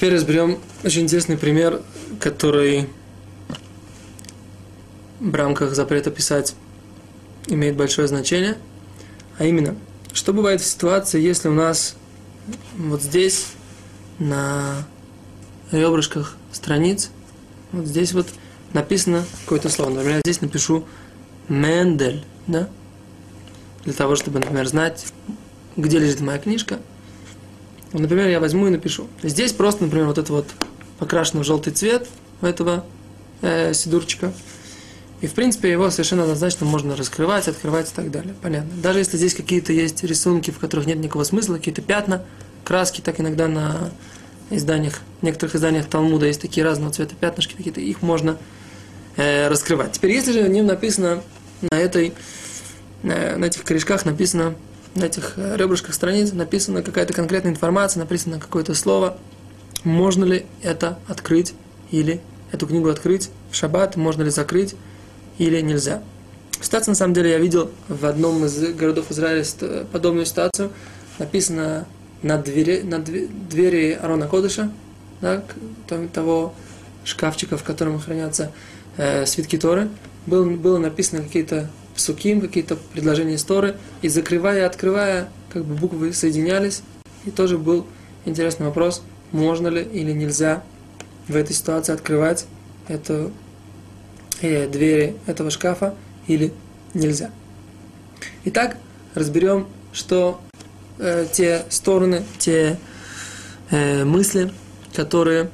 Теперь разберем очень интересный пример, который в рамках запрета писать имеет большое значение. А именно, что бывает в ситуации, если у нас вот здесь на ребрышках страниц, вот здесь вот написано какое-то слово. Например, я здесь напишу Мендель, да? Для того, чтобы, например, знать, где лежит моя книжка. Например, я возьму и напишу. Здесь просто, например, вот это вот покрашено в желтый цвет у этого э, сидурчика. И, в принципе, его совершенно однозначно можно раскрывать, открывать и так далее. Понятно. Даже если здесь какие-то есть рисунки, в которых нет никакого смысла, какие-то пятна, краски, так иногда на изданиях, в некоторых изданиях Талмуда есть такие разного цвета пятнышки, какие-то, их можно э, раскрывать. Теперь, если же в нем написано на этой, э, на этих корешках написано, на этих э, ребрышках страниц написана какая-то конкретная информация, написано какое-то слово, можно ли это открыть или эту книгу открыть в шаббат, можно ли закрыть или нельзя. Ситуация, на самом деле, я видел в одном из городов Израиля подобную ситуацию. Написано на двери, на двери Арона Кодыша, да, того шкафчика, в котором хранятся э, свитки Торы, был, было написано какие-то псуким, какие-то предложения из и закрывая и открывая, как бы буквы соединялись, и тоже был интересный вопрос, можно ли или нельзя в этой ситуации открывать эту, э, двери этого шкафа или нельзя. Итак, разберем, что э, те стороны, те э, мысли, которые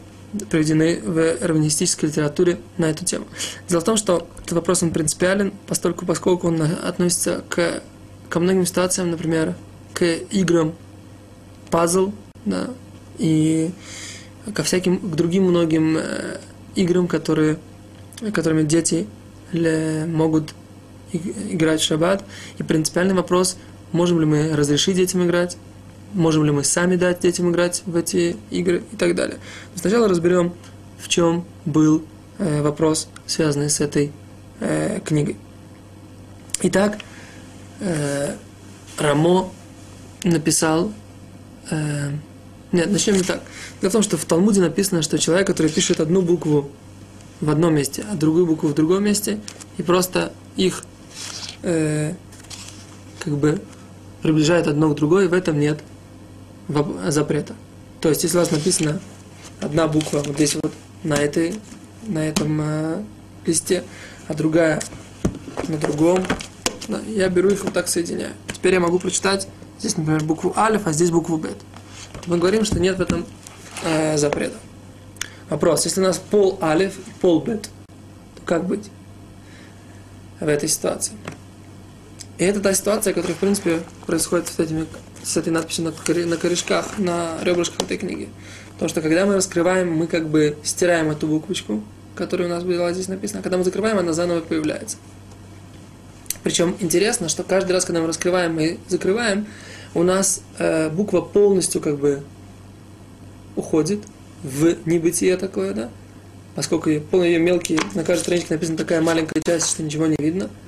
приведены в раввинистической литературе на эту тему. Дело в том, что этот вопрос он принципиален, поскольку, поскольку он относится к, ко многим ситуациям, например, к играм пазл, да, и ко всяким, к другим многим э, играм, которые, которыми дети могут играть в шаббат. И принципиальный вопрос, можем ли мы разрешить детям играть, можем ли мы сами дать детям играть в эти игры и так далее. Но сначала разберем, в чем был э, вопрос, связанный с этой э, книгой. Итак, э, Рамо написал... Э, нет, начнем не так. Дело в том, что в Талмуде написано, что человек, который пишет одну букву в одном месте, а другую букву в другом месте, и просто их э, как бы приближает одно к другой, в этом нет запрета. То есть, если у вас написано одна буква вот здесь вот на этой, на этом э, листе, а другая на другом, да, я беру их вот так соединяю. Теперь я могу прочитать здесь, например, букву алиф, а здесь букву бет. Мы говорим, что нет в этом э, запрета. Вопрос, если у нас пол алиф, пол бет, то как быть в этой ситуации? И это та ситуация, которая, в принципе, происходит с, этими, с этой надписью на, корешках, на ребрышках этой книги. Потому что когда мы раскрываем, мы как бы стираем эту буквочку, которая у нас была здесь написана. А когда мы закрываем, она заново появляется. Причем интересно, что каждый раз, когда мы раскрываем и закрываем, у нас э, буква полностью как бы уходит в небытие такое, да? Поскольку ее мелкие, на каждой страничке написана такая маленькая часть, что ничего не видно –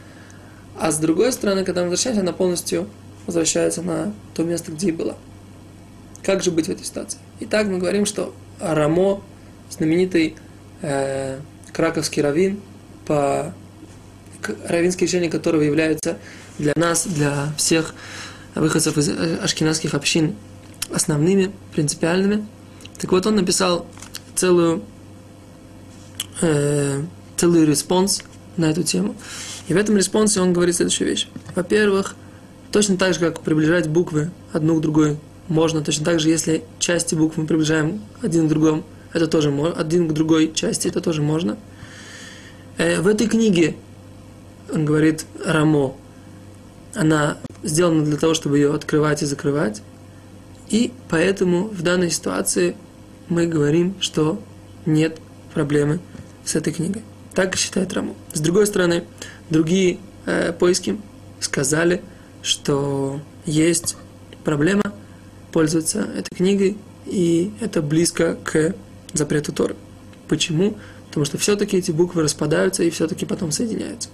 а с другой стороны, когда мы возвращаемся, она полностью возвращается на то место, где и была. Как же быть в этой ситуации? Итак, мы говорим, что Рамо, знаменитый э, краковский раввин, по раввинские решения которого являются для нас, для всех выходцев из э, ашкеназских общин основными, принципиальными. Так вот, он написал целую, э, целый респонс на эту тему. И в этом респонсе он говорит следующую вещь. Во-первых, точно так же, как приближать буквы одну к другой можно, точно так же, если части букв мы приближаем один к другому, это тоже можно, один к другой части, это тоже можно. Э, в этой книге, он говорит, Рамо, она сделана для того, чтобы ее открывать и закрывать. И поэтому в данной ситуации мы говорим, что нет проблемы с этой книгой. Так считает Раму. С другой стороны, другие э, поиски сказали, что есть проблема пользоваться этой книгой, и это близко к запрету Торы. Почему? Потому что все-таки эти буквы распадаются и все-таки потом соединяются.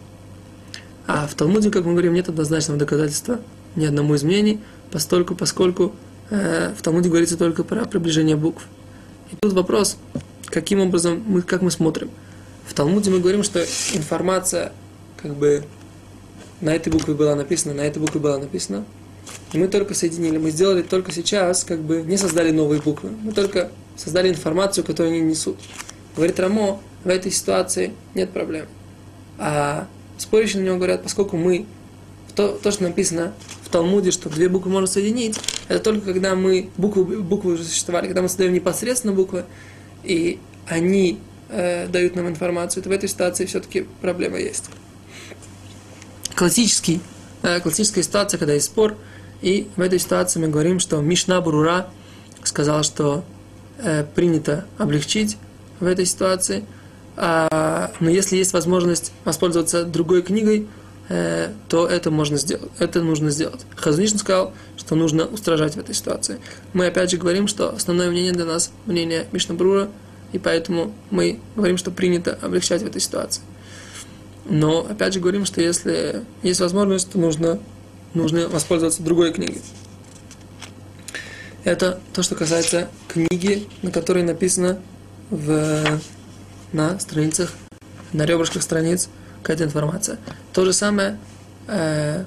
А в Талмуде, как мы говорим, нет однозначного доказательства ни одному из мнений, постольку, поскольку э, в Талмуде говорится только про приближение букв. И тут вопрос, каким образом мы, как мы смотрим. В Талмуде мы говорим, что информация как бы на этой букве была написана, на этой букве была написана. И мы только соединили, мы сделали только сейчас, как бы не создали новые буквы. Мы только создали информацию, которую они несут. Говорит Рамо, в этой ситуации нет проблем. А спорящие на него говорят, поскольку мы, то, то, что написано в Талмуде, что две буквы можно соединить, это только когда мы, буквы, буквы уже существовали, когда мы создаем непосредственно буквы, и они э, дают нам информацию, то в этой ситуации все-таки проблема есть. Классический, э, классическая ситуация, когда есть спор, и в этой ситуации мы говорим, что Мишна Брура сказал, что э, принято облегчить в этой ситуации, а, но если есть возможность воспользоваться другой книгой, э, то это можно сделать, это нужно сделать. Хазнишин сказал, что нужно устражать в этой ситуации. Мы опять же говорим, что основное мнение для нас мнение Мишна Брура, и поэтому мы говорим, что принято облегчать в этой ситуации. Но опять же говорим, что если есть возможность, то нужно, нужно воспользоваться другой книгой. Это то, что касается книги, на которой написано в, на страницах, на ребрышках страниц какая-то информация. То же самое, э,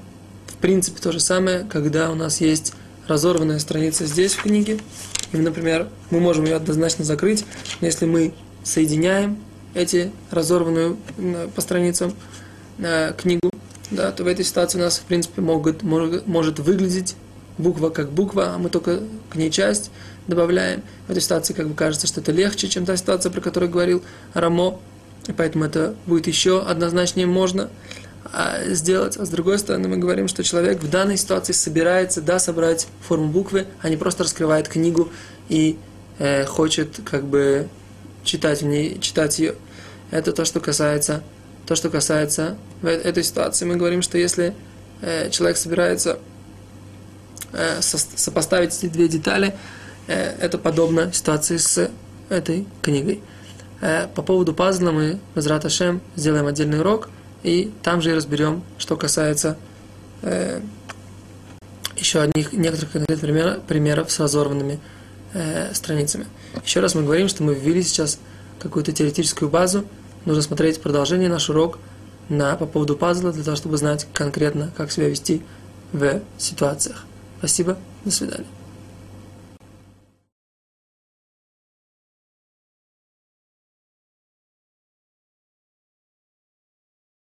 в принципе, то же самое, когда у нас есть разорванная страница здесь в книге, и, например, мы можем ее однозначно закрыть, если мы соединяем эти разорванную по страницам э, книгу, да, то в этой ситуации у нас, в принципе, могут, может, может выглядеть буква как буква, а мы только к ней часть добавляем. В этой ситуации как бы кажется, что это легче, чем та ситуация, про которую говорил Рамо, и поэтому это будет еще однозначнее можно а, сделать. А с другой стороны, мы говорим, что человек в данной ситуации собирается, да, собрать форму буквы, а не просто раскрывает книгу и э, хочет как бы читать в ней, читать ее. Это то, что касается, то, что касается этой ситуации. Мы говорим, что если э, человек собирается э, со, сопоставить эти две детали, э, это подобно ситуации с этой книгой. Э, по поводу пазла мы, Возврат Ашем, сделаем отдельный урок, и там же и разберем, что касается э, еще одних некоторых конкретных примеров, примеров с разорванными э, страницами. Еще раз мы говорим, что мы ввели сейчас какую-то теоретическую базу. Нужно смотреть продолжение наш урок на, по поводу пазла, для того, чтобы знать конкретно, как себя вести в ситуациях. Спасибо, до свидания.